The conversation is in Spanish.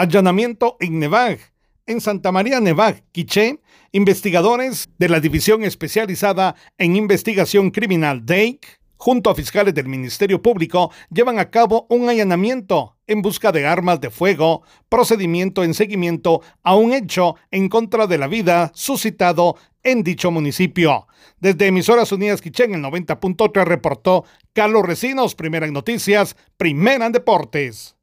Allanamiento en Nevag. En Santa María Nevag, Quiché, investigadores de la División Especializada en Investigación Criminal DEIC junto a fiscales del Ministerio Público, llevan a cabo un allanamiento en busca de armas de fuego, procedimiento en seguimiento a un hecho en contra de la vida suscitado en dicho municipio. Desde Emisoras Unidas Quichén, el 90.3 reportó Carlos Recinos, primera en noticias, primera en deportes.